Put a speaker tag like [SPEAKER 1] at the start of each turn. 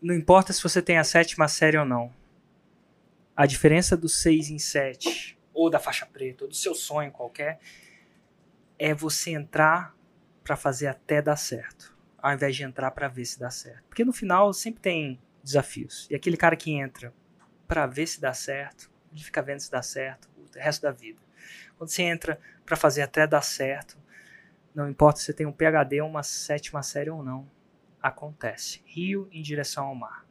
[SPEAKER 1] não importa se você tem a sétima série ou não. A diferença do 6 em 7, ou da faixa preta, ou do seu sonho qualquer, é você entrar para fazer até dar certo, ao invés de entrar para ver se dá certo. Porque no final sempre tem desafios. E aquele cara que entra para ver se dá certo, ele fica vendo se dá certo o resto da vida. Quando você entra para fazer até dar certo, não importa se você tem um PhD uma sétima série ou não, acontece. Rio em direção ao mar.